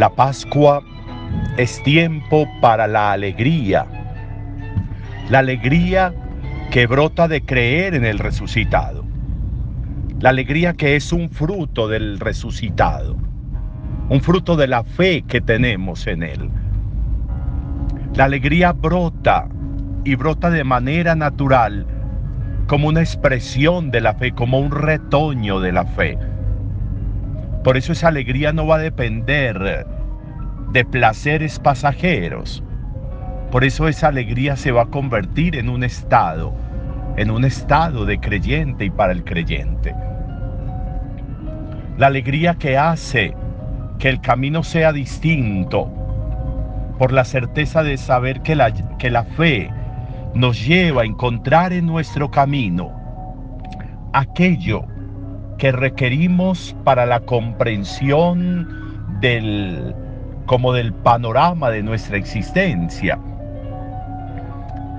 La Pascua es tiempo para la alegría. La alegría que brota de creer en el resucitado. La alegría que es un fruto del resucitado. Un fruto de la fe que tenemos en él. La alegría brota y brota de manera natural como una expresión de la fe, como un retoño de la fe. Por eso esa alegría no va a depender de placeres pasajeros. Por eso esa alegría se va a convertir en un estado, en un estado de creyente y para el creyente. La alegría que hace que el camino sea distinto por la certeza de saber que la, que la fe nos lleva a encontrar en nuestro camino aquello que requerimos para la comprensión del como del panorama de nuestra existencia.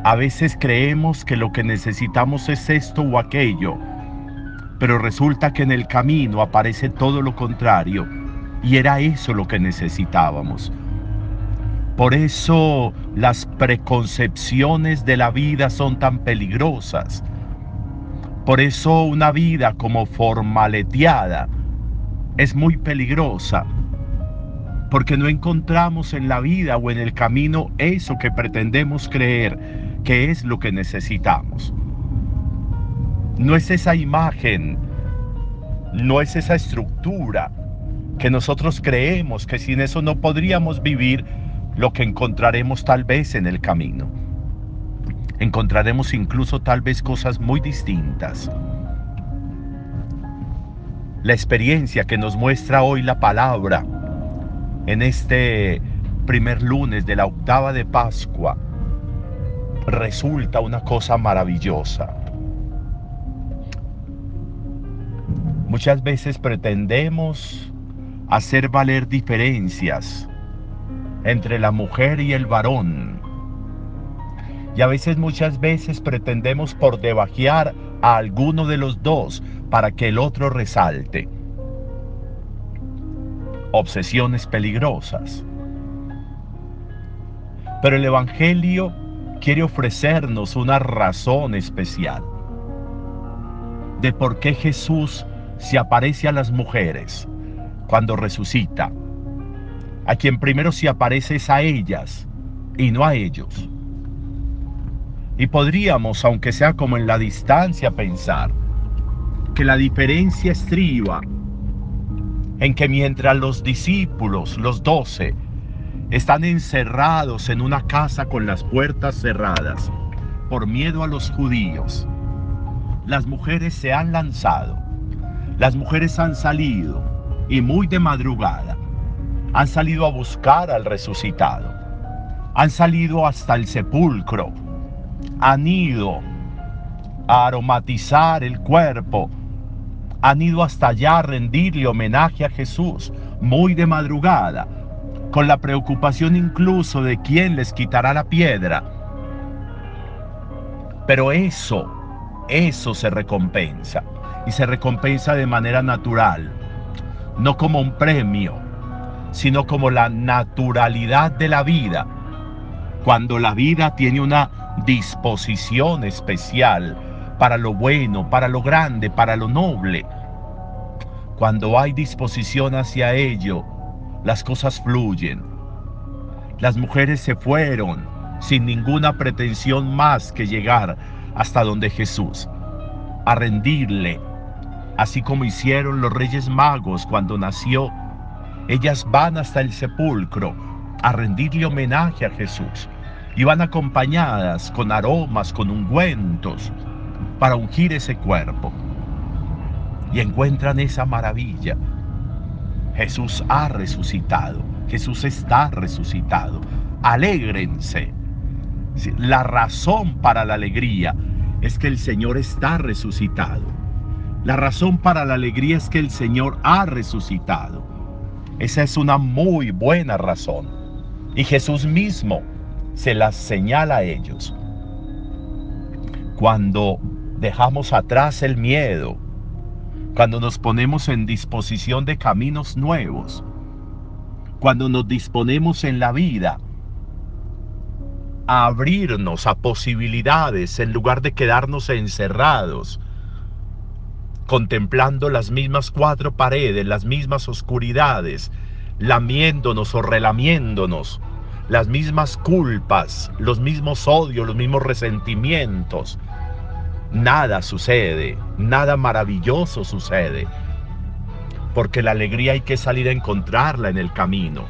A veces creemos que lo que necesitamos es esto o aquello, pero resulta que en el camino aparece todo lo contrario y era eso lo que necesitábamos. Por eso las preconcepciones de la vida son tan peligrosas por eso una vida como formaleteada es muy peligrosa, porque no encontramos en la vida o en el camino eso que pretendemos creer que es lo que necesitamos. No es esa imagen, no es esa estructura que nosotros creemos que sin eso no podríamos vivir lo que encontraremos tal vez en el camino encontraremos incluso tal vez cosas muy distintas. La experiencia que nos muestra hoy la palabra en este primer lunes de la octava de Pascua resulta una cosa maravillosa. Muchas veces pretendemos hacer valer diferencias entre la mujer y el varón y a veces muchas veces pretendemos por debajear a alguno de los dos para que el otro resalte. Obsesiones peligrosas. Pero el Evangelio quiere ofrecernos una razón especial de por qué Jesús se aparece a las mujeres cuando resucita. A quien primero se aparece es a ellas y no a ellos. Y podríamos, aunque sea como en la distancia, pensar que la diferencia estriba en que mientras los discípulos, los doce, están encerrados en una casa con las puertas cerradas por miedo a los judíos, las mujeres se han lanzado, las mujeres han salido y muy de madrugada han salido a buscar al resucitado, han salido hasta el sepulcro han ido a aromatizar el cuerpo, han ido hasta allá a rendirle homenaje a Jesús, muy de madrugada, con la preocupación incluso de quién les quitará la piedra. Pero eso, eso se recompensa, y se recompensa de manera natural, no como un premio, sino como la naturalidad de la vida, cuando la vida tiene una disposición especial para lo bueno, para lo grande, para lo noble. Cuando hay disposición hacia ello, las cosas fluyen. Las mujeres se fueron sin ninguna pretensión más que llegar hasta donde Jesús, a rendirle, así como hicieron los reyes magos cuando nació. Ellas van hasta el sepulcro a rendirle homenaje a Jesús y van acompañadas con aromas, con ungüentos, para ungir ese cuerpo. Y encuentran esa maravilla. Jesús ha resucitado, Jesús está resucitado. Alégrense. La razón para la alegría es que el Señor está resucitado. La razón para la alegría es que el Señor ha resucitado. Esa es una muy buena razón. Y Jesús mismo se las señala a ellos. Cuando dejamos atrás el miedo, cuando nos ponemos en disposición de caminos nuevos, cuando nos disponemos en la vida a abrirnos a posibilidades en lugar de quedarnos encerrados, contemplando las mismas cuatro paredes, las mismas oscuridades, lamiéndonos o relamiéndonos, las mismas culpas, los mismos odios, los mismos resentimientos. Nada sucede, nada maravilloso sucede, porque la alegría hay que salir a encontrarla en el camino,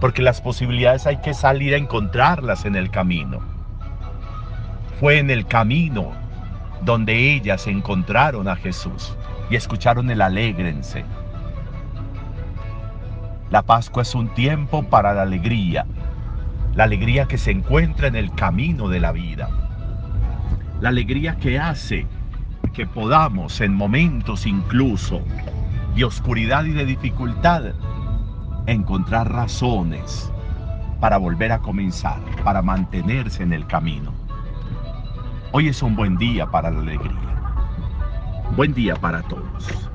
porque las posibilidades hay que salir a encontrarlas en el camino. Fue en el camino donde ellas encontraron a Jesús y escucharon el alégrense. La Pascua es un tiempo para la alegría, la alegría que se encuentra en el camino de la vida, la alegría que hace que podamos en momentos incluso de oscuridad y de dificultad encontrar razones para volver a comenzar, para mantenerse en el camino. Hoy es un buen día para la alegría. Buen día para todos.